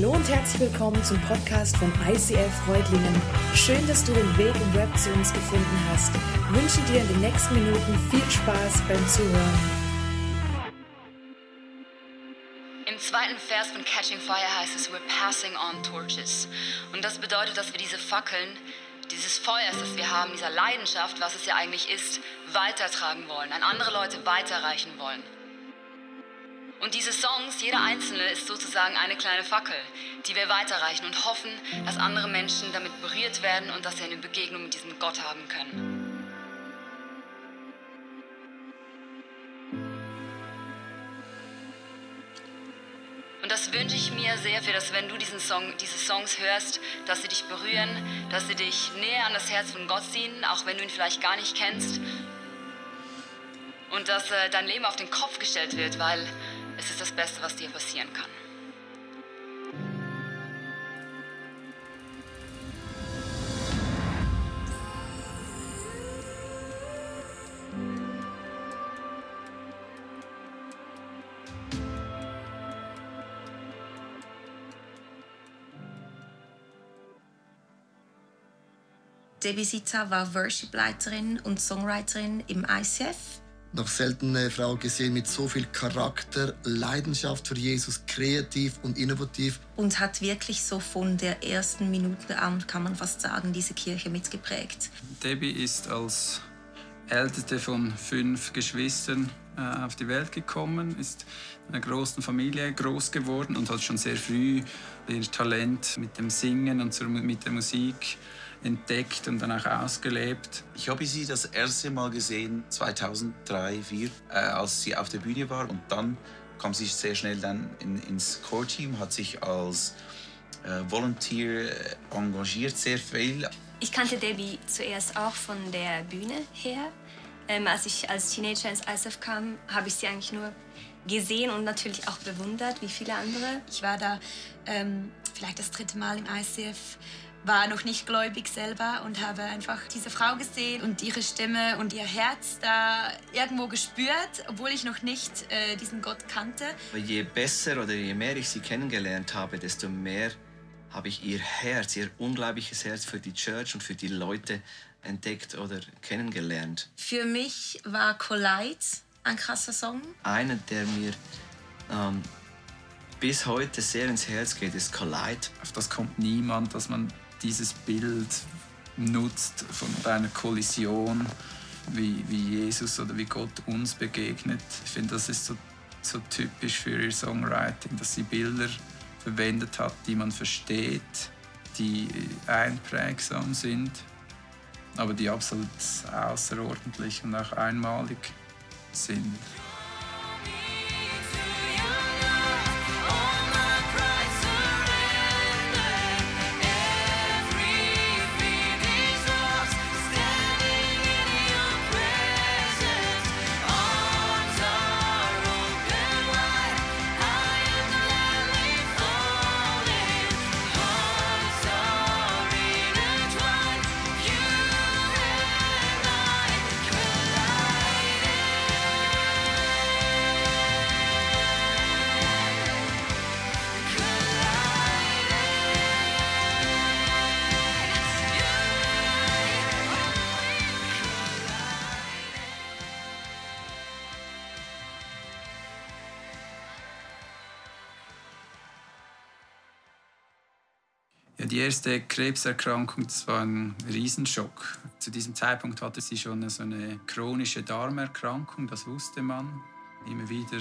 Hallo und herzlich willkommen zum Podcast von ICF Freudlingen. Schön, dass du den Weg im Web zu uns gefunden hast. Ich wünsche dir in den nächsten Minuten viel Spaß beim Zuhören. Im zweiten Vers von Catching Fire heißt es, we're passing on torches. Und das bedeutet, dass wir diese Fackeln, dieses Feuers, das wir haben, dieser Leidenschaft, was es ja eigentlich ist, weitertragen wollen, an andere Leute weiterreichen wollen. Und diese Songs, jeder einzelne ist sozusagen eine kleine Fackel, die wir weiterreichen und hoffen, dass andere Menschen damit berührt werden und dass sie eine Begegnung mit diesem Gott haben können. Und das wünsche ich mir sehr für, dass wenn du diesen Song, diese Songs hörst, dass sie dich berühren, dass sie dich näher an das Herz von Gott ziehen, auch wenn du ihn vielleicht gar nicht kennst. Und dass äh, dein Leben auf den Kopf gestellt wird, weil es ist das Beste, was dir passieren kann. Debbie Sita war Worshipleiterin und Songwriterin im ICF. Noch selten eine Frau gesehen mit so viel Charakter, Leidenschaft für Jesus, kreativ und innovativ. Und hat wirklich so von der ersten Minute an, kann man fast sagen, diese Kirche mitgeprägt. Debbie ist als älteste von fünf Geschwistern äh, auf die Welt gekommen, ist in einer großen Familie groß geworden und hat schon sehr früh ihr Talent mit dem Singen und mit der Musik entdeckt und dann auch ausgelebt. Ich habe sie das erste Mal gesehen 2003, 2004, äh, als sie auf der Bühne war. Und dann kam sie sehr schnell dann in, ins Core-Team, hat sich als äh, Volunteer äh, engagiert, sehr viel. Ich kannte Debbie zuerst auch von der Bühne her. Ähm, als ich als Teenager ins ISF kam, habe ich sie eigentlich nur gesehen und natürlich auch bewundert, wie viele andere. Ich war da ähm, vielleicht das dritte Mal im ICF war noch nicht gläubig selber und habe einfach diese Frau gesehen und ihre Stimme und ihr Herz da irgendwo gespürt, obwohl ich noch nicht äh, diesen Gott kannte. Je besser oder je mehr ich sie kennengelernt habe, desto mehr habe ich ihr Herz, ihr unglaubliches Herz für die Church und für die Leute entdeckt oder kennengelernt. Für mich war Collide ein krasser Song. Einer, der mir ähm, bis heute sehr ins Herz geht, ist Collide. Auf das kommt niemand, dass man dieses Bild nutzt von einer Kollision, wie, wie Jesus oder wie Gott uns begegnet. Ich finde, das ist so, so typisch für ihr Songwriting, dass sie Bilder verwendet hat, die man versteht, die einprägsam sind, aber die absolut außerordentlich und auch einmalig sind. Die erste Krebserkrankung, das war ein Riesenschock. Zu diesem Zeitpunkt hatte sie schon so eine chronische Darmerkrankung, das wusste man. Immer wieder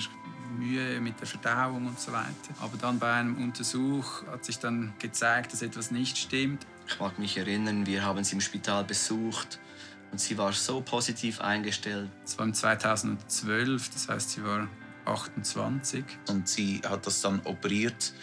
Mühe mit der Verdauung und so weiter. Aber dann bei einem Untersuch hat sich dann gezeigt, dass etwas nicht stimmt. Ich mag mich erinnern, wir haben sie im Spital besucht und sie war so positiv eingestellt. Das war im 2012, das heißt, sie war 28. Und sie hat das dann operiert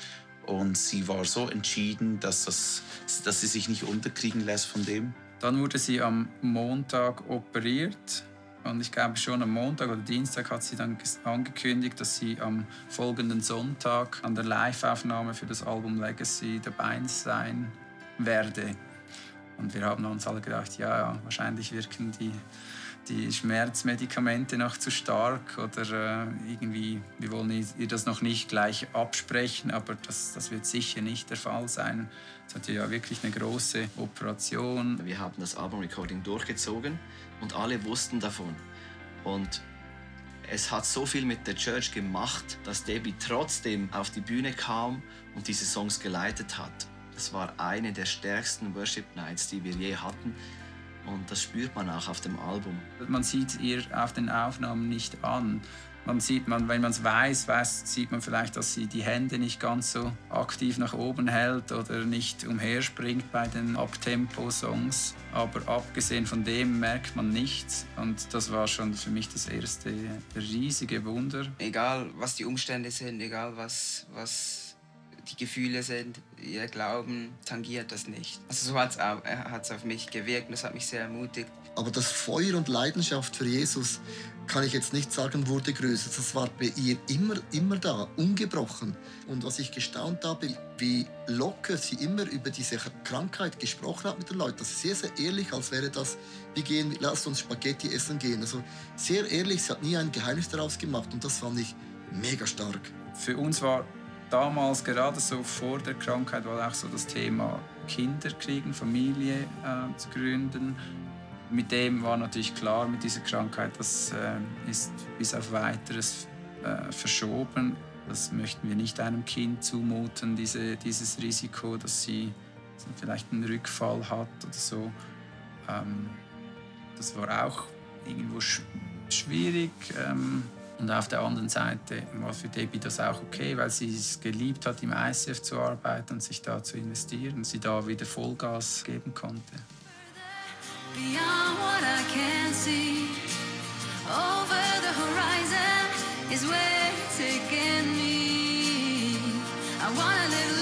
und sie war so entschieden, dass, das, dass sie sich nicht unterkriegen lässt von dem. Dann wurde sie am Montag operiert. Und ich glaube schon am Montag oder Dienstag hat sie dann angekündigt, dass sie am folgenden Sonntag an der Live-Aufnahme für das Album Legacy dabei sein werde. Und wir haben uns alle gedacht, ja, ja wahrscheinlich wirken die die Schmerzmedikamente noch zu stark oder äh, irgendwie, wir wollen ihr das noch nicht gleich absprechen, aber das, das wird sicher nicht der Fall sein. Es hatte ja wirklich eine große Operation. Wir haben das Album-Recording durchgezogen und alle wussten davon. Und es hat so viel mit der Church gemacht, dass Debbie trotzdem auf die Bühne kam und diese Songs geleitet hat. Das war eine der stärksten Worship Nights, die wir je hatten. Und das spürt man auch auf dem Album. Man sieht ihr auf den Aufnahmen nicht an. Man sieht, man, wenn man es weiß, weiß, sieht man vielleicht, dass sie die Hände nicht ganz so aktiv nach oben hält oder nicht umherspringt bei den Abtempo-Songs. Aber abgesehen von dem merkt man nichts. Und das war schon für mich das erste riesige Wunder. Egal, was die Umstände sind, egal, was, was die Gefühle sind, ihr Glauben tangiert das nicht. Also so hat es auf mich gewirkt und das hat mich sehr ermutigt. Aber das Feuer und Leidenschaft für Jesus, kann ich jetzt nicht sagen, wurde größer. Das war bei ihr immer, immer da, ungebrochen. Und was ich gestaunt habe, wie locker sie immer über diese Krankheit gesprochen hat mit den Leuten. Das ist sehr, sehr ehrlich, als wäre das, wir gehen, lasst uns Spaghetti essen gehen. Also sehr ehrlich, sie hat nie ein Geheimnis daraus gemacht und das fand ich mega stark. Für uns war damals, gerade so vor der Krankheit, war auch so das Thema Kinder kriegen, Familie äh, zu gründen. Mit dem war natürlich klar, mit dieser Krankheit, das äh, ist bis auf weiteres äh, verschoben. Das möchten wir nicht einem Kind zumuten, diese, dieses Risiko, dass sie vielleicht einen Rückfall hat oder so. Ähm, das war auch irgendwo sch schwierig. Ähm, und auf der anderen Seite war für Debbie das auch okay, weil sie es geliebt hat, im ICF zu arbeiten und sich da zu investieren, und sie da wieder Vollgas geben konnte. Beyond what I can see, over the horizon is where you're taking me. I wanna live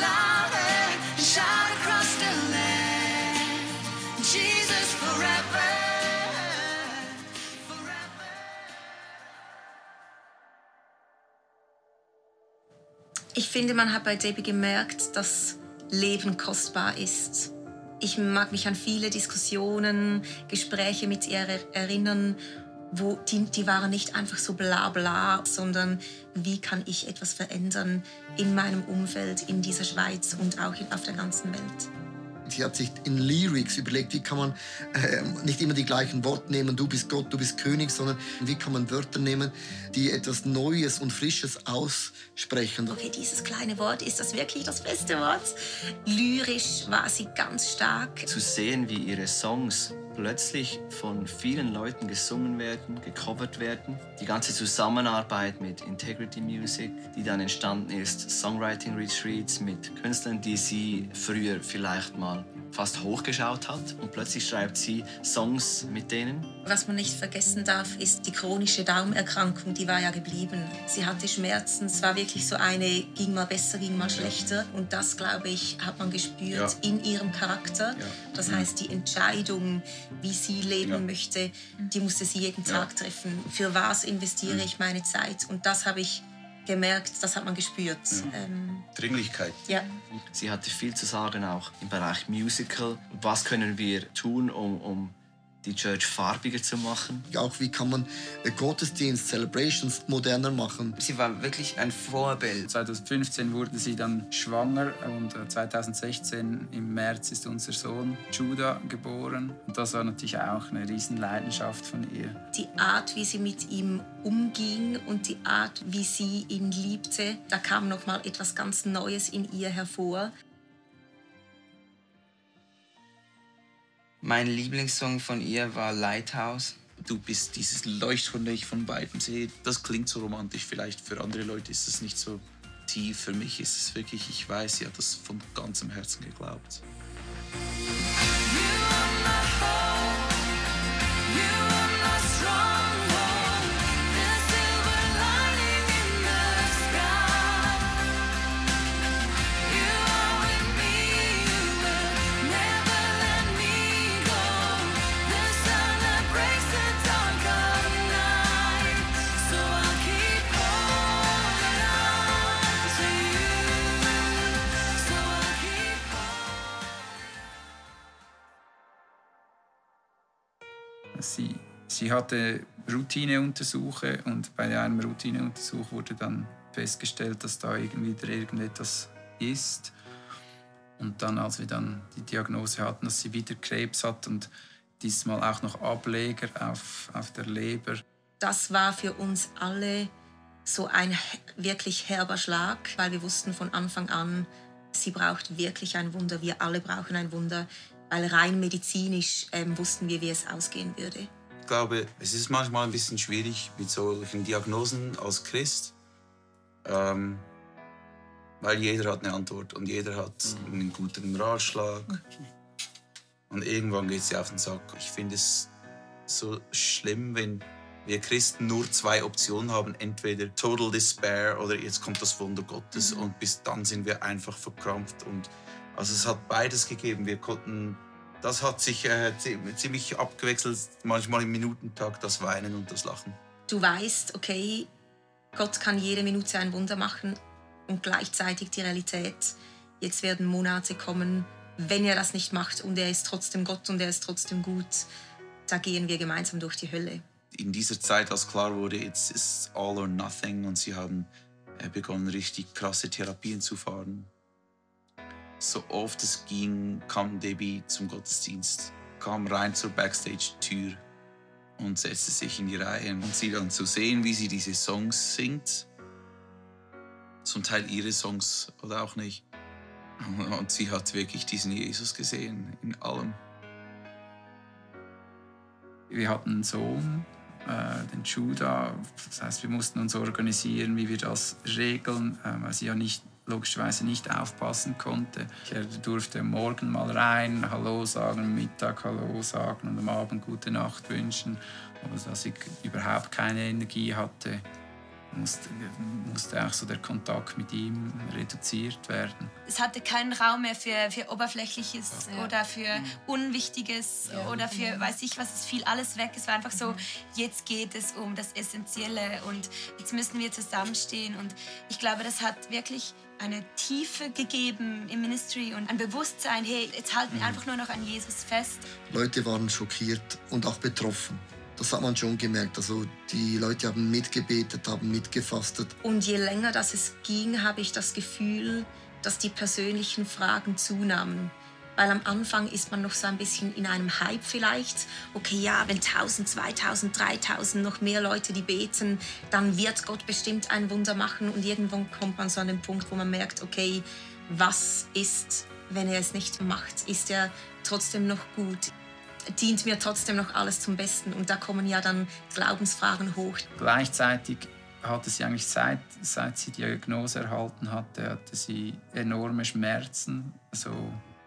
finde, man hat bei Debbie gemerkt, dass Leben kostbar ist. Ich mag mich an viele Diskussionen, Gespräche mit ihr erinnern, wo die, die waren nicht einfach so bla bla, sondern wie kann ich etwas verändern in meinem Umfeld, in dieser Schweiz und auch auf der ganzen Welt. Sie hat sich in Lyrics überlegt, wie kann man äh, nicht immer die gleichen Worte nehmen, du bist Gott, du bist König, sondern wie kann man Wörter nehmen, die etwas Neues und Frisches aussprechen. Okay, dieses kleine Wort, ist das wirklich das beste Wort? Lyrisch war sie ganz stark. Zu sehen, wie ihre Songs plötzlich von vielen Leuten gesungen werden, gecovert werden. Die ganze Zusammenarbeit mit Integrity Music, die dann entstanden ist, Songwriting Retreats mit Künstlern, die sie früher vielleicht mal fast hochgeschaut hat und plötzlich schreibt sie Songs mit denen. Was man nicht vergessen darf, ist die chronische Darmerkrankung, die war ja geblieben. Sie hatte Schmerzen, es war wirklich so eine, ging mal besser, ging mal schlechter und das, glaube ich, hat man gespürt ja. in ihrem Charakter. Ja. Das mhm. heißt, die Entscheidung, wie sie leben ja. möchte, die musste sie jeden Tag treffen. Für was investiere mhm. ich meine Zeit? Und das habe ich gemerkt, das hat man gespürt. Mhm. Ähm, Dringlichkeit. Ja. Sie hatte viel zu sagen auch im Bereich Musical. Was können wir tun, um, um die Church farbiger zu machen. Auch wie kann man äh, Gottesdienst, Celebrations moderner machen. Sie war wirklich ein Vorbild. 2015 wurde sie dann schwanger und 2016 äh, im März ist unser Sohn Judah geboren. Und das war natürlich auch eine Riesenleidenschaft von ihr. Die Art, wie sie mit ihm umging und die Art, wie sie ihn liebte, da kam noch mal etwas ganz Neues in ihr hervor. Mein Lieblingssong von ihr war Lighthouse. Du bist dieses Leuchtturm, ich von beiden sehe. Das klingt so romantisch. Vielleicht für andere Leute ist es nicht so tief. Für mich ist es wirklich, ich weiß, sie hat das von ganzem Herzen geglaubt. Hatte Routineuntersuche und bei einem Routineuntersuch wurde dann festgestellt, dass da irgendwie irgendetwas ist. Und dann, als wir dann die Diagnose hatten, dass sie wieder Krebs hat und diesmal auch noch Ableger auf, auf der Leber. Das war für uns alle so ein wirklich herber Schlag, weil wir wussten von Anfang an, sie braucht wirklich ein Wunder, wir alle brauchen ein Wunder, weil rein medizinisch ähm, wussten wir, wie es ausgehen würde. Ich glaube, es ist manchmal ein bisschen schwierig mit solchen Diagnosen als Christ. Ähm, weil jeder hat eine Antwort und jeder hat mhm. einen guten Ratschlag. Und irgendwann geht sie auf den Sack. Ich finde es so schlimm, wenn wir Christen nur zwei Optionen haben. Entweder Total Despair oder jetzt kommt das Wunder Gottes. Mhm. Und bis dann sind wir einfach verkrampft. Und also es hat beides gegeben. Wir konnten, das hat sich äh, ziemlich abgewechselt, manchmal im Minutentag, das Weinen und das Lachen. Du weißt, okay, Gott kann jede Minute ein Wunder machen, und gleichzeitig die Realität, jetzt werden Monate kommen, wenn er das nicht macht und er ist trotzdem Gott und er ist trotzdem gut, da gehen wir gemeinsam durch die Hölle. In dieser Zeit, als klar wurde, jetzt ist all or nothing und sie haben äh, begonnen, richtig krasse Therapien zu fahren. So oft es ging, kam Debbie zum Gottesdienst, kam rein zur Backstage-Tür und setzte sich in die Reihe. Und sie dann zu sehen, wie sie diese Songs singt, zum Teil ihre Songs oder auch nicht. Und sie hat wirklich diesen Jesus gesehen in allem. Wir hatten einen Sohn, äh, den Judah. Das heißt, wir mussten uns organisieren, wie wir das regeln, äh, weil sie ja nicht logischerweise nicht aufpassen konnte. Er durfte morgen mal rein, Hallo sagen, am Mittag Hallo sagen und am Abend gute Nacht wünschen. Aber dass ich überhaupt keine Energie hatte, musste, musste auch so der Kontakt mit ihm reduziert werden. Es hatte keinen Raum mehr für, für Oberflächliches ja. oder für mhm. Unwichtiges ja. oder für weiß ich was, es fiel alles weg. Es war einfach so, mhm. jetzt geht es um das Essentielle und jetzt müssen wir zusammenstehen und ich glaube, das hat wirklich eine Tiefe gegeben im Ministry und ein Bewusstsein, hey, jetzt halten wir mhm. einfach nur noch an Jesus fest. Leute waren schockiert und auch betroffen. Das hat man schon gemerkt. Also die Leute haben mitgebetet, haben mitgefastet. Und je länger das es ging, habe ich das Gefühl, dass die persönlichen Fragen zunahmen. Weil am Anfang ist man noch so ein bisschen in einem Hype vielleicht. Okay, ja, wenn 1000, 2000, 3000 noch mehr Leute, die beten, dann wird Gott bestimmt ein Wunder machen. Und irgendwann kommt man so an den Punkt, wo man merkt, okay, was ist, wenn er es nicht macht? Ist er trotzdem noch gut? dient mir trotzdem noch alles zum Besten. Und da kommen ja dann Glaubensfragen hoch. Gleichzeitig hatte sie eigentlich seit, seit sie die Diagnose erhalten hatte, hatte sie enorme Schmerzen, so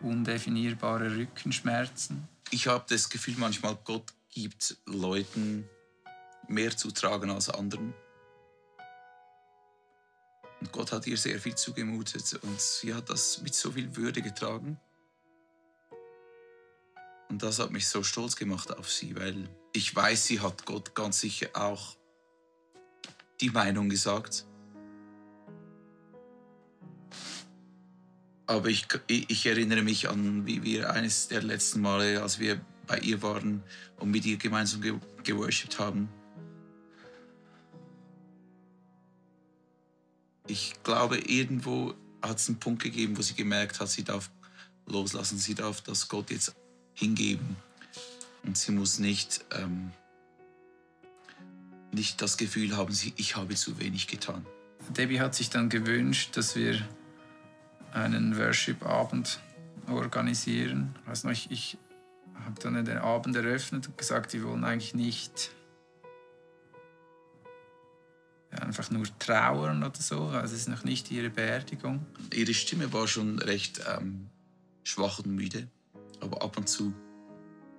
undefinierbare Rückenschmerzen. Ich habe das Gefühl, manchmal Gott gibt Leuten mehr zu tragen als anderen. Und Gott hat ihr sehr viel zugemutet und sie hat das mit so viel Würde getragen. Und das hat mich so stolz gemacht auf sie, weil ich weiß, sie hat Gott ganz sicher auch die Meinung gesagt. Aber ich, ich erinnere mich an, wie wir eines der letzten Male, als wir bei ihr waren und mit ihr gemeinsam ge geworshipped haben. Ich glaube, irgendwo hat es einen Punkt gegeben, wo sie gemerkt hat, sie darf loslassen, sie darf das Gott jetzt hingeben. Und sie muss nicht, ähm, nicht das Gefühl haben, ich habe zu wenig getan. Debbie hat sich dann gewünscht, dass wir einen Worship-Abend organisieren. Also ich, ich habe dann den Abend eröffnet und gesagt, wir wollen eigentlich nicht einfach nur trauern oder so. Also es ist noch nicht ihre Beerdigung. Ihre Stimme war schon recht ähm, schwach und müde aber ab und zu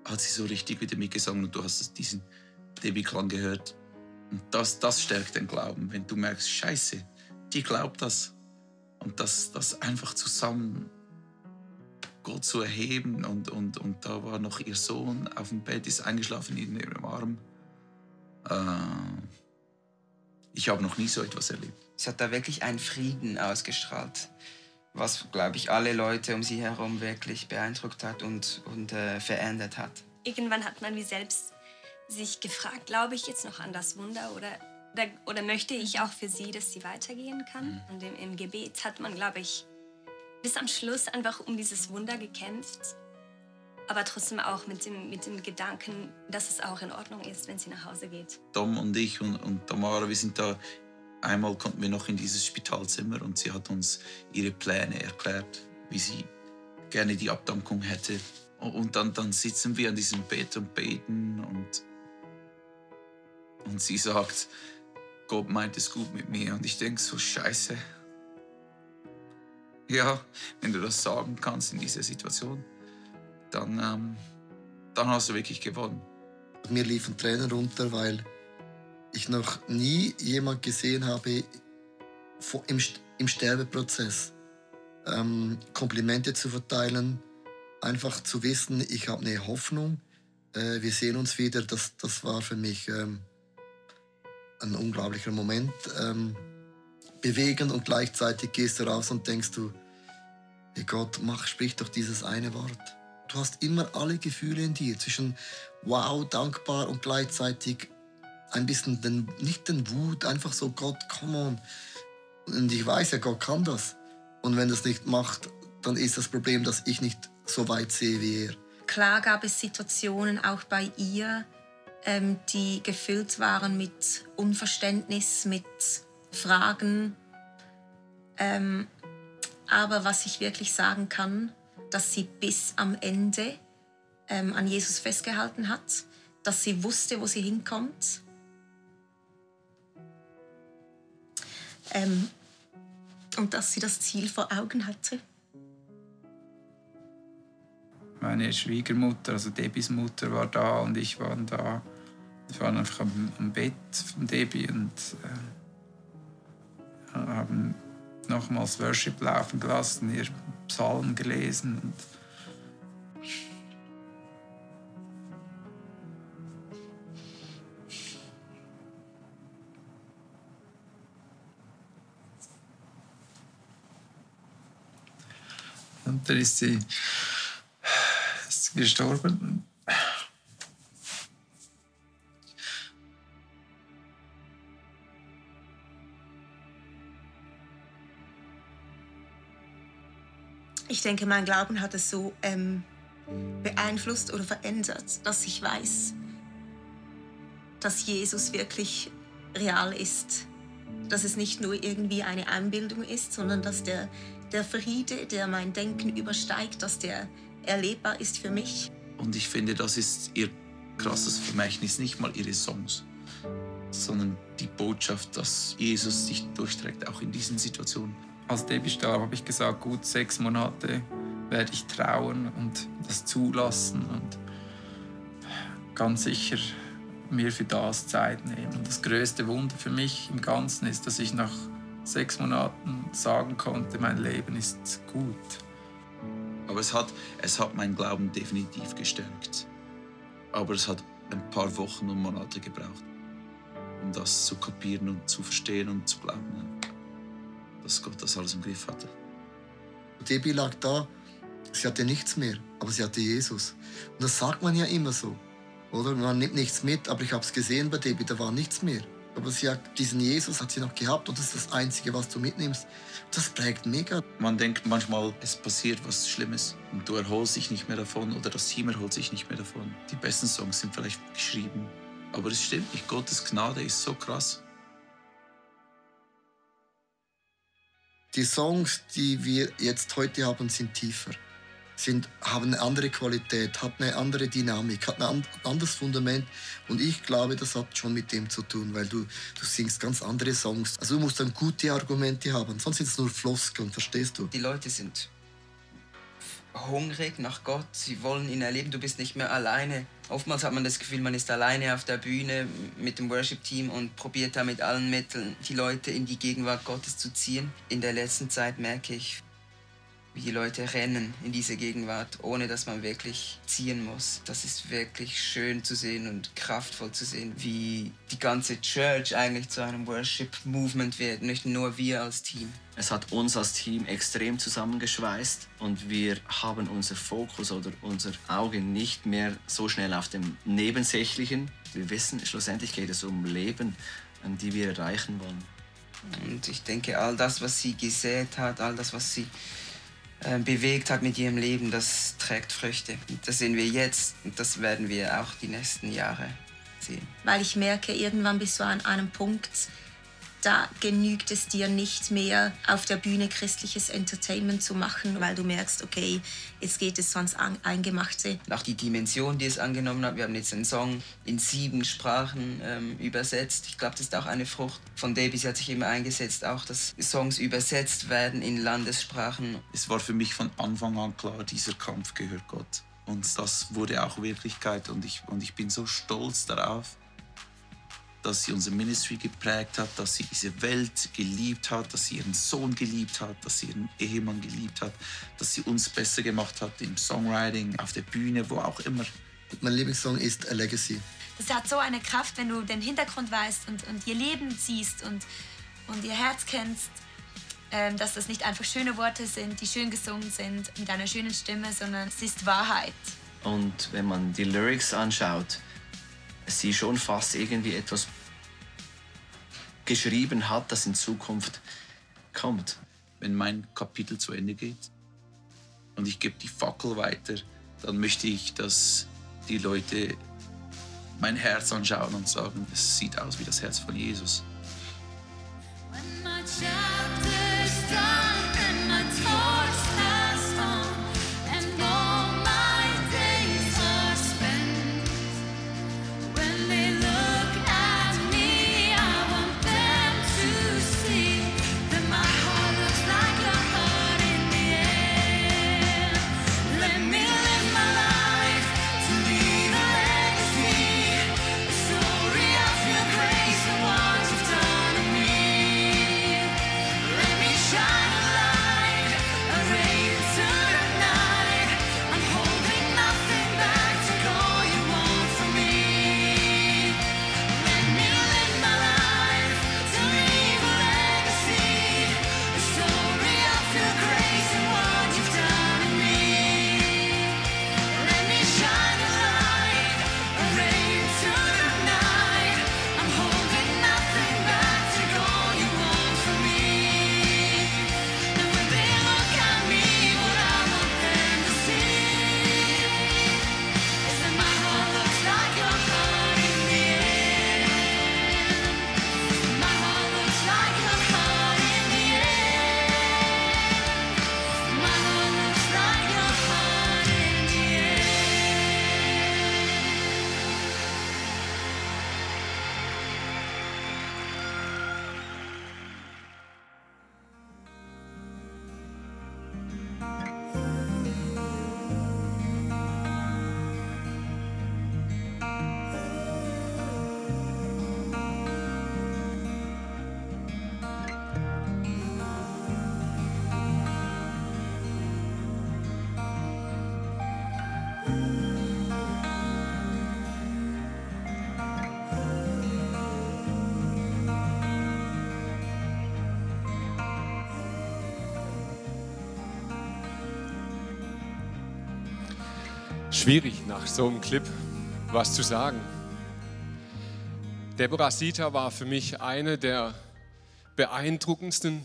hat sie so richtig wieder mitgesungen und du hast diesen Debbie-Klang gehört. Und das, das stärkt den Glauben, wenn du merkst, Scheiße, die glaubt das. Und das, das einfach zusammen Gott zu erheben. Und, und, und da war noch ihr Sohn auf dem Bett, ist eingeschlafen in ihrem Arm. Äh, ich habe noch nie so etwas erlebt. Es hat da wirklich einen Frieden ausgestrahlt was, glaube ich, alle Leute um sie herum wirklich beeindruckt hat und, und äh, verändert hat. Irgendwann hat man wie selbst sich gefragt, glaube ich jetzt noch an das Wunder oder, oder, oder möchte ich auch für sie, dass sie weitergehen kann? Mhm. Und im, im Gebet hat man, glaube ich, bis am Schluss einfach um dieses Wunder gekämpft aber trotzdem auch mit dem, mit dem Gedanken, dass es auch in Ordnung ist, wenn sie nach Hause geht. Tom und ich und, und Tamara, wir sind da, einmal konnten wir noch in dieses Spitalzimmer und sie hat uns ihre Pläne erklärt, wie sie gerne die Abdankung hätte. Und dann, dann sitzen wir an diesem Bett und beten und, und sie sagt, Gott meint es gut mit mir. Und ich denke so, scheiße. Ja, wenn du das sagen kannst in dieser Situation dann, ähm, dann hast du wirklich gewonnen. Mir liefen Tränen runter, weil ich noch nie jemand gesehen habe im, Sterbeprozess ähm, Komplimente zu verteilen, einfach zu wissen, ich habe eine Hoffnung, äh, wir sehen uns wieder. Das, das war für mich ähm, ein unglaublicher Moment. Ähm, bewegend und gleichzeitig gehst du raus und denkst du, hey Gott, mach, sprich doch dieses eine Wort. Du hast immer alle Gefühle in dir, zwischen wow, dankbar und gleichzeitig ein bisschen, den, nicht den Wut, einfach so Gott, come on. Und ich weiß ja, Gott kann das. Und wenn das nicht macht, dann ist das Problem, dass ich nicht so weit sehe wie er. Klar gab es Situationen auch bei ihr, ähm, die gefüllt waren mit Unverständnis, mit Fragen. Ähm, aber was ich wirklich sagen kann, dass sie bis am Ende ähm, an Jesus festgehalten hat, dass sie wusste, wo sie hinkommt. Ähm, und dass sie das Ziel vor Augen hatte. Meine Schwiegermutter, also Debis Mutter, war da und ich war da. Wir waren einfach am, am Bett von Debbie und äh, haben nochmals Worship laufen gelassen, ihr Psalmen gelesen. Und Und dann ist sie, ist sie gestorben. Denke, mein Glauben hat es so ähm, beeinflusst oder verändert, dass ich weiß, dass Jesus wirklich real ist. Dass es nicht nur irgendwie eine Einbildung ist, sondern dass der, der Friede, der mein Denken übersteigt, dass der erlebbar ist für mich. Und ich finde, das ist ihr krasses Vermächtnis, nicht mal ihre Songs, sondern die Botschaft, dass Jesus sich durchträgt, auch in diesen Situationen als Debbie starb, habe ich gesagt, gut sechs Monate werde ich trauen und das zulassen und ganz sicher mir für das Zeit nehmen. Und das größte Wunder für mich im Ganzen ist, dass ich nach sechs Monaten sagen konnte, mein Leben ist gut. Aber es hat, es hat meinen Glauben definitiv gestärkt. Aber es hat ein paar Wochen und Monate gebraucht, um das zu kapieren und zu verstehen und zu glauben dass Gott das alles im Griff hatte. Debbie lag da, sie hatte nichts mehr, aber sie hatte Jesus. Und das sagt man ja immer so, oder? Man nimmt nichts mit, aber ich habe es gesehen bei Debbie, da war nichts mehr. Aber sie hat, diesen Jesus hat sie noch gehabt und das ist das Einzige, was du mitnimmst. Das prägt mega. Man denkt manchmal, es passiert was Schlimmes und du erholst dich nicht mehr davon oder das Team erholt sich nicht mehr davon. Die besten Songs sind vielleicht geschrieben, aber es stimmt nicht. Gottes Gnade ist so krass. Die Songs, die wir jetzt heute haben, sind tiefer, sind, haben eine andere Qualität, haben eine andere Dynamik, haben ein anderes Fundament. Und ich glaube, das hat schon mit dem zu tun, weil du, du singst ganz andere Songs. Also du musst dann gute Argumente haben, sonst sind es nur Floskeln, verstehst du? Die Leute sind hungrig nach Gott, sie wollen ihn erleben, du bist nicht mehr alleine. Oftmals hat man das Gefühl, man ist alleine auf der Bühne mit dem Worship-Team und probiert da mit allen Mitteln die Leute in die Gegenwart Gottes zu ziehen. In der letzten Zeit merke ich, wie die Leute rennen in diese Gegenwart, ohne dass man wirklich ziehen muss. Das ist wirklich schön zu sehen und kraftvoll zu sehen, wie die ganze Church eigentlich zu einem Worship-Movement wird, nicht nur wir als Team. Es hat uns als Team extrem zusammengeschweißt und wir haben unser Fokus oder unser Auge nicht mehr so schnell auf dem Nebensächlichen. wir wissen, schlussendlich geht es um Leben, die wir erreichen wollen. Und ich denke, all das, was sie gesät hat, all das, was sie äh, bewegt hat mit ihrem Leben, das trägt Früchte. Das sehen wir jetzt und das werden wir auch die nächsten Jahre sehen. Weil ich merke, irgendwann bist du an einem Punkt, da genügt es dir nicht mehr, auf der Bühne christliches Entertainment zu machen, weil du merkst, okay, jetzt geht es so ans Eingemachte. Auch die Dimension, die es angenommen hat, wir haben jetzt einen Song in sieben Sprachen ähm, übersetzt. Ich glaube, das ist auch eine Frucht von. Sie hat sich immer eingesetzt, auch dass Songs übersetzt werden in Landessprachen. Es war für mich von Anfang an klar, dieser Kampf gehört Gott. Und das wurde auch Wirklichkeit und ich, und ich bin so stolz darauf, dass sie unser Ministry geprägt hat, dass sie diese Welt geliebt hat, dass sie ihren Sohn geliebt hat, dass sie ihren Ehemann geliebt hat, dass sie uns besser gemacht hat im Songwriting, auf der Bühne, wo auch immer. Mein Lieblingssong ist A Legacy. Das hat so eine Kraft, wenn du den Hintergrund weißt und, und ihr Leben siehst und, und ihr Herz kennst, ähm, dass das nicht einfach schöne Worte sind, die schön gesungen sind mit einer schönen Stimme, sondern es ist Wahrheit. Und wenn man die Lyrics anschaut, sie schon fast irgendwie etwas geschrieben hat, das in Zukunft kommt. Wenn mein Kapitel zu Ende geht und ich gebe die Fackel weiter, dann möchte ich, dass die Leute mein Herz anschauen und sagen, es sieht aus wie das Herz von Jesus. Schwierig, nach so einem Clip was zu sagen. Deborah Sita war für mich eine der beeindruckendsten,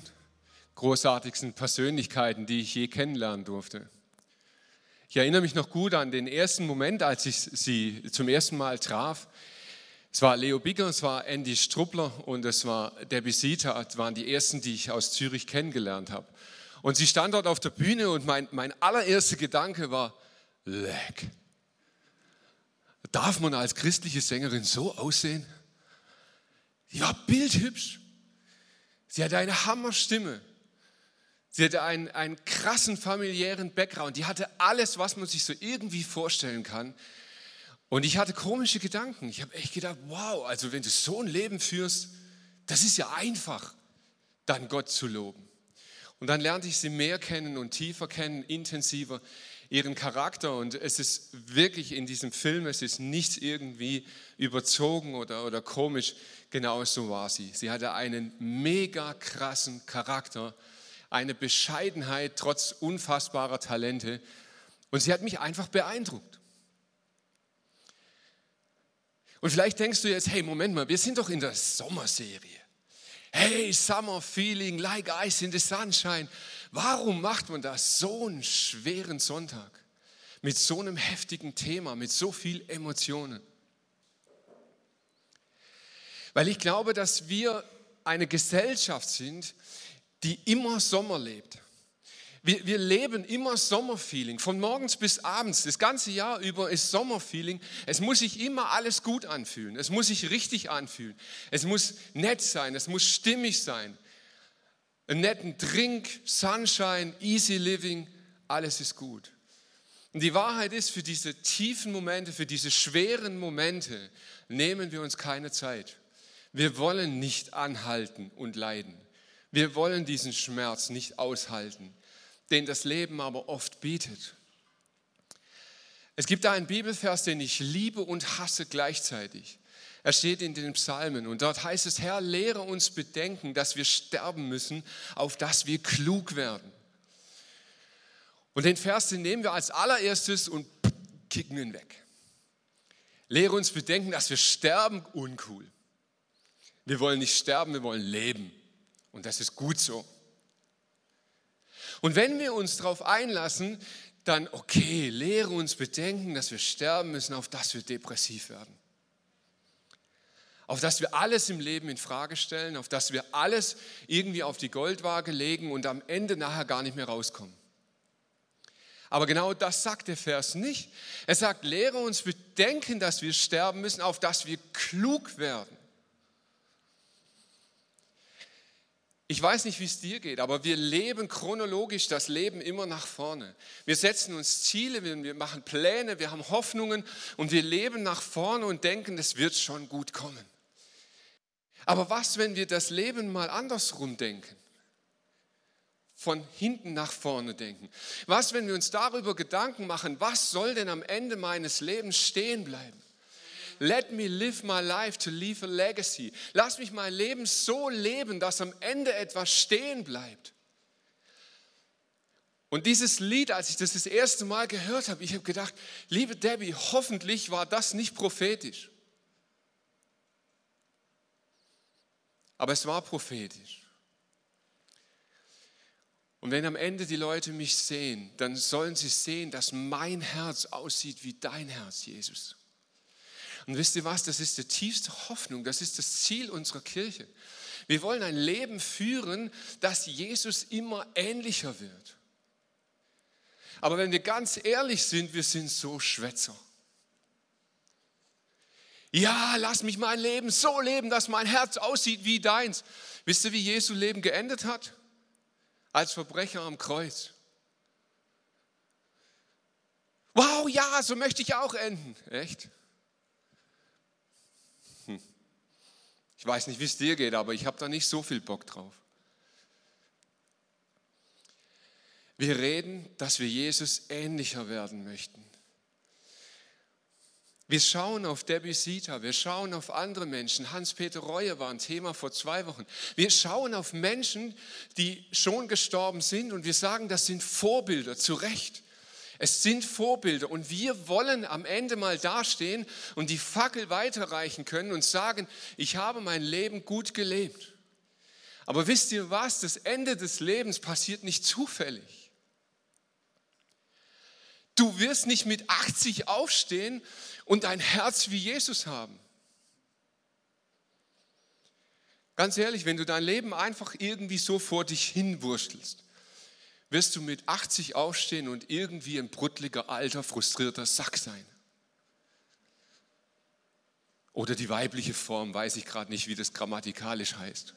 großartigsten Persönlichkeiten, die ich je kennenlernen durfte. Ich erinnere mich noch gut an den ersten Moment, als ich sie zum ersten Mal traf. Es war Leo Bigger, es war Andy Struppler und es war Debbie Sita, das waren die ersten, die ich aus Zürich kennengelernt habe. Und sie stand dort auf der Bühne und mein, mein allererster Gedanke war, leck. Darf man als christliche Sängerin so aussehen? War bildhübsch. Sie hatte eine Hammerstimme. Sie hatte einen, einen krassen familiären Background. Die hatte alles, was man sich so irgendwie vorstellen kann. Und ich hatte komische Gedanken. Ich habe echt gedacht, wow, also wenn du so ein Leben führst, das ist ja einfach, dann Gott zu loben. Und dann lernte ich sie mehr kennen und tiefer kennen, intensiver ihren Charakter. Und es ist wirklich in diesem Film, es ist nichts irgendwie überzogen oder, oder komisch. Genau so war sie. Sie hatte einen mega krassen Charakter, eine Bescheidenheit trotz unfassbarer Talente. Und sie hat mich einfach beeindruckt. Und vielleicht denkst du jetzt, hey, Moment mal, wir sind doch in der Sommerserie. Hey, Summer Feeling, like ice in the sunshine. Warum macht man das so einen schweren Sonntag? Mit so einem heftigen Thema, mit so viel Emotionen. Weil ich glaube, dass wir eine Gesellschaft sind, die immer Sommer lebt. Wir, wir leben immer Sommerfeeling, von morgens bis abends, das ganze Jahr über ist Sommerfeeling. Es muss sich immer alles gut anfühlen, es muss sich richtig anfühlen, es muss nett sein, es muss stimmig sein. Einen netten Drink, Sunshine, Easy Living, alles ist gut. Und die Wahrheit ist, für diese tiefen Momente, für diese schweren Momente nehmen wir uns keine Zeit. Wir wollen nicht anhalten und leiden. Wir wollen diesen Schmerz nicht aushalten den das Leben aber oft bietet. Es gibt da einen Bibelvers, den ich liebe und hasse gleichzeitig. Er steht in den Psalmen und dort heißt es, Herr, lehre uns bedenken, dass wir sterben müssen, auf dass wir klug werden. Und den Vers, den nehmen wir als allererstes und kicken ihn weg. Lehre uns bedenken, dass wir sterben, uncool. Wir wollen nicht sterben, wir wollen leben. Und das ist gut so. Und wenn wir uns darauf einlassen, dann okay, lehre uns bedenken, dass wir sterben müssen, auf dass wir depressiv werden. Auf dass wir alles im Leben in Frage stellen, auf dass wir alles irgendwie auf die Goldwaage legen und am Ende nachher gar nicht mehr rauskommen. Aber genau das sagt der Vers nicht. Er sagt, lehre uns bedenken, dass wir sterben müssen, auf dass wir klug werden. Ich weiß nicht, wie es dir geht, aber wir leben chronologisch das Leben immer nach vorne. Wir setzen uns Ziele, wir machen Pläne, wir haben Hoffnungen und wir leben nach vorne und denken, es wird schon gut kommen. Aber was, wenn wir das Leben mal andersrum denken? Von hinten nach vorne denken. Was, wenn wir uns darüber Gedanken machen, was soll denn am Ende meines Lebens stehen bleiben? Let me live my life to leave a legacy. Lass mich mein Leben so leben, dass am Ende etwas stehen bleibt. Und dieses Lied, als ich das das erste Mal gehört habe, ich habe gedacht, liebe Debbie, hoffentlich war das nicht prophetisch. Aber es war prophetisch. Und wenn am Ende die Leute mich sehen, dann sollen sie sehen, dass mein Herz aussieht wie dein Herz, Jesus. Und wisst ihr was, das ist die tiefste Hoffnung, das ist das Ziel unserer Kirche. Wir wollen ein Leben führen, das Jesus immer ähnlicher wird. Aber wenn wir ganz ehrlich sind, wir sind so Schwätzer. Ja, lass mich mein Leben so leben, dass mein Herz aussieht wie deins. Wisst ihr, wie Jesu Leben geendet hat? Als Verbrecher am Kreuz. Wow, ja, so möchte ich auch enden. Echt? Ich weiß nicht, wie es dir geht, aber ich habe da nicht so viel Bock drauf. Wir reden, dass wir Jesus ähnlicher werden möchten. Wir schauen auf Debbie Sita, wir schauen auf andere Menschen. Hans-Peter Reue war ein Thema vor zwei Wochen. Wir schauen auf Menschen, die schon gestorben sind und wir sagen, das sind Vorbilder, zu Recht. Es sind Vorbilder und wir wollen am Ende mal dastehen und die Fackel weiterreichen können und sagen, ich habe mein Leben gut gelebt. Aber wisst ihr was? Das Ende des Lebens passiert nicht zufällig. Du wirst nicht mit 80 aufstehen und ein Herz wie Jesus haben. Ganz ehrlich, wenn du dein Leben einfach irgendwie so vor dich hinwurstelst, wirst du mit 80 aufstehen und irgendwie ein bruttliger, alter, frustrierter Sack sein. Oder die weibliche Form, weiß ich gerade nicht, wie das grammatikalisch heißt.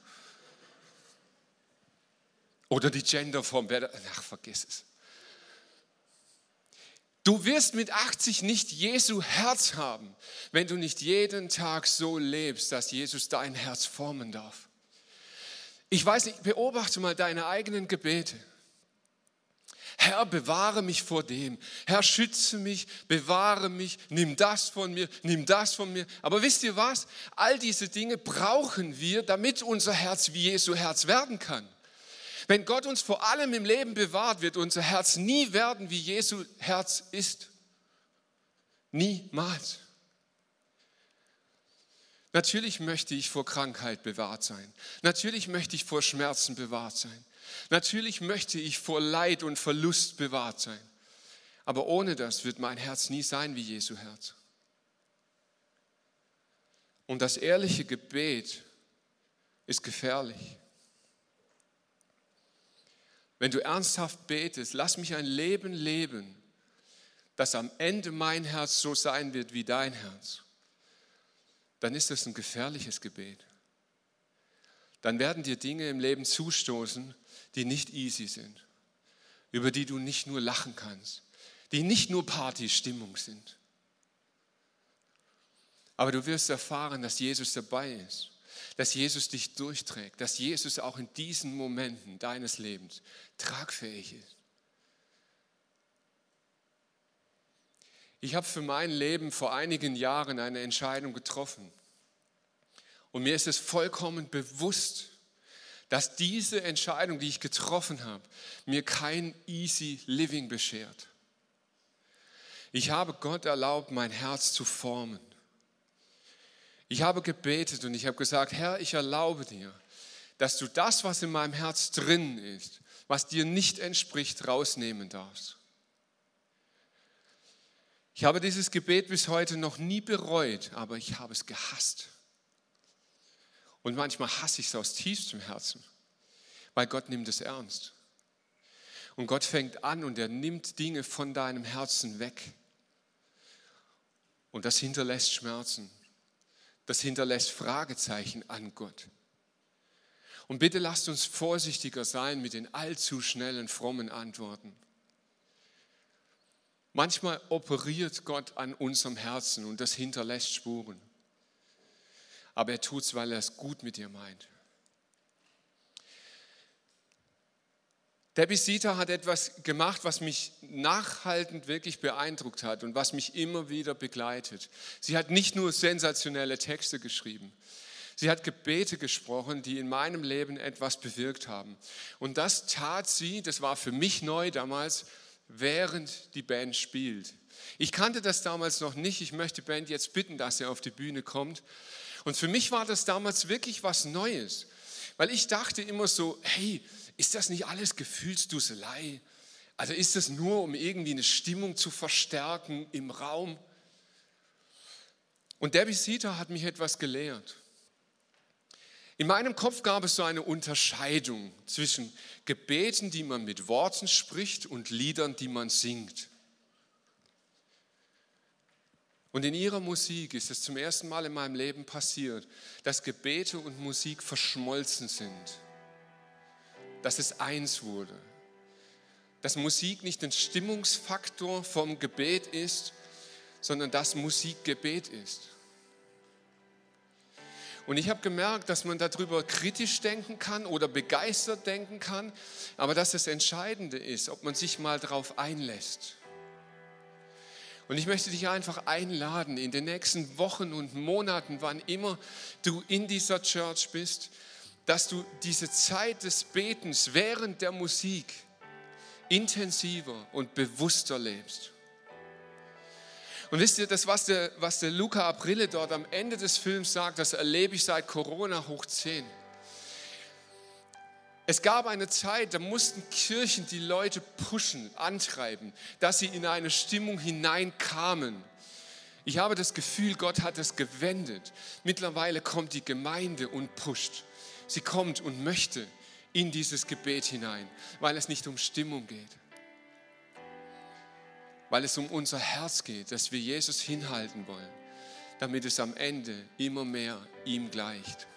Oder die Genderform, ach, vergiss es. Du wirst mit 80 nicht Jesu Herz haben, wenn du nicht jeden Tag so lebst, dass Jesus dein Herz formen darf. Ich weiß nicht, beobachte mal deine eigenen Gebete. Herr, bewahre mich vor dem. Herr, schütze mich, bewahre mich, nimm das von mir, nimm das von mir. Aber wisst ihr was? All diese Dinge brauchen wir, damit unser Herz wie Jesu Herz werden kann. Wenn Gott uns vor allem im Leben bewahrt, wird unser Herz nie werden, wie Jesu Herz ist. Niemals. Natürlich möchte ich vor Krankheit bewahrt sein. Natürlich möchte ich vor Schmerzen bewahrt sein. Natürlich möchte ich vor Leid und Verlust bewahrt sein. Aber ohne das wird mein Herz nie sein wie Jesu Herz. Und das ehrliche Gebet ist gefährlich. Wenn du ernsthaft betest, lass mich ein Leben leben, dass am Ende mein Herz so sein wird wie dein Herz, dann ist das ein gefährliches Gebet. Dann werden dir Dinge im Leben zustoßen, die nicht easy sind, über die du nicht nur lachen kannst, die nicht nur Partystimmung sind. Aber du wirst erfahren, dass Jesus dabei ist, dass Jesus dich durchträgt, dass Jesus auch in diesen Momenten deines Lebens tragfähig ist. Ich habe für mein Leben vor einigen Jahren eine Entscheidung getroffen. Und mir ist es vollkommen bewusst, dass diese Entscheidung, die ich getroffen habe, mir kein easy living beschert. Ich habe Gott erlaubt, mein Herz zu formen. Ich habe gebetet und ich habe gesagt, Herr, ich erlaube dir, dass du das, was in meinem Herz drin ist, was dir nicht entspricht, rausnehmen darfst. Ich habe dieses Gebet bis heute noch nie bereut, aber ich habe es gehasst. Und manchmal hasse ich es aus tiefstem Herzen, weil Gott nimmt es ernst. Und Gott fängt an und er nimmt Dinge von deinem Herzen weg. Und das hinterlässt Schmerzen. Das hinterlässt Fragezeichen an Gott. Und bitte lasst uns vorsichtiger sein mit den allzu schnellen, frommen Antworten. Manchmal operiert Gott an unserem Herzen und das hinterlässt Spuren. Aber er tut es, weil er es gut mit dir meint. Debbie Sita hat etwas gemacht, was mich nachhaltend wirklich beeindruckt hat und was mich immer wieder begleitet. Sie hat nicht nur sensationelle Texte geschrieben, sie hat Gebete gesprochen, die in meinem Leben etwas bewirkt haben. Und das tat sie, das war für mich neu damals, während die Band spielt. Ich kannte das damals noch nicht. Ich möchte die Band jetzt bitten, dass sie auf die Bühne kommt. Und für mich war das damals wirklich was Neues, weil ich dachte immer so, hey, ist das nicht alles Gefühlsduselei? Also ist das nur, um irgendwie eine Stimmung zu verstärken im Raum? Und Debbie Sita hat mich etwas gelehrt. In meinem Kopf gab es so eine Unterscheidung zwischen Gebeten, die man mit Worten spricht und Liedern, die man singt. Und in ihrer Musik ist es zum ersten Mal in meinem Leben passiert, dass Gebete und Musik verschmolzen sind, dass es eins wurde, dass Musik nicht ein Stimmungsfaktor vom Gebet ist, sondern dass Musik Gebet ist. Und ich habe gemerkt, dass man darüber kritisch denken kann oder begeistert denken kann, aber dass das Entscheidende ist, ob man sich mal darauf einlässt. Und ich möchte dich einfach einladen, in den nächsten Wochen und Monaten, wann immer du in dieser Church bist, dass du diese Zeit des Betens während der Musik intensiver und bewusster lebst. Und wisst ihr, das, was der, was der Luca Aprille dort am Ende des Films sagt, das erlebe ich seit Corona hoch 10. Es gab eine Zeit, da mussten Kirchen die Leute pushen, antreiben, dass sie in eine Stimmung hineinkamen. Ich habe das Gefühl, Gott hat es gewendet. Mittlerweile kommt die Gemeinde und pusht. Sie kommt und möchte in dieses Gebet hinein, weil es nicht um Stimmung geht weil es um unser Herz geht, dass wir Jesus hinhalten wollen, damit es am Ende immer mehr ihm gleicht.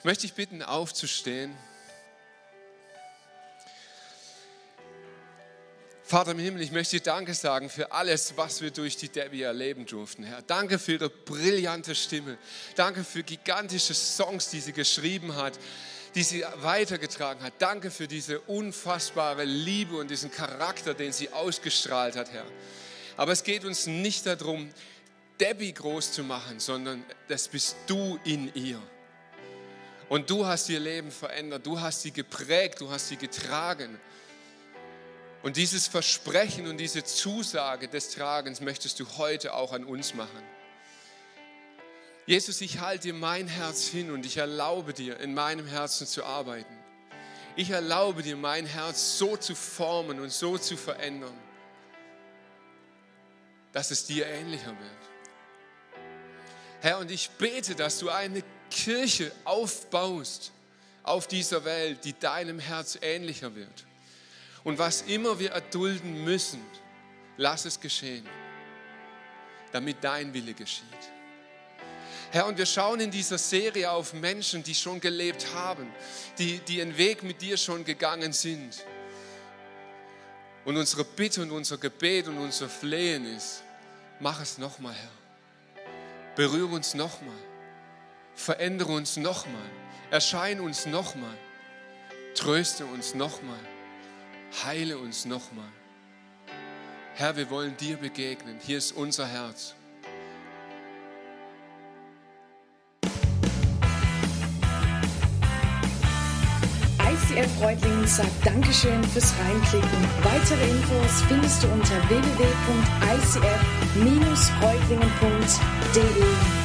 Ich möchte dich bitten, aufzustehen. Vater im Himmel, ich möchte dir Danke sagen für alles, was wir durch die Debbie erleben durften, Herr. Danke für ihre brillante Stimme. Danke für gigantische Songs, die sie geschrieben hat die sie weitergetragen hat. Danke für diese unfassbare Liebe und diesen Charakter, den sie ausgestrahlt hat, Herr. Aber es geht uns nicht darum, Debbie groß zu machen, sondern das bist du in ihr. Und du hast ihr Leben verändert, du hast sie geprägt, du hast sie getragen. Und dieses Versprechen und diese Zusage des Tragens möchtest du heute auch an uns machen. Jesus, ich halte dir mein Herz hin und ich erlaube dir, in meinem Herzen zu arbeiten. Ich erlaube dir, mein Herz so zu formen und so zu verändern, dass es dir ähnlicher wird. Herr, und ich bete, dass du eine Kirche aufbaust auf dieser Welt, die deinem Herz ähnlicher wird. Und was immer wir erdulden müssen, lass es geschehen, damit dein Wille geschieht. Herr, und wir schauen in dieser Serie auf Menschen, die schon gelebt haben, die, die einen Weg mit dir schon gegangen sind. Und unsere Bitte und unser Gebet und unser Flehen ist, mach es nochmal, Herr. Berühre uns nochmal. Verändere uns nochmal. Erscheine uns nochmal. Tröste uns nochmal. Heile uns nochmal. Herr, wir wollen dir begegnen. Hier ist unser Herz. ICF Freudlingen sagt Dankeschön fürs Reinklicken. Weitere Infos findest du unter www.icf-freudlingen.de.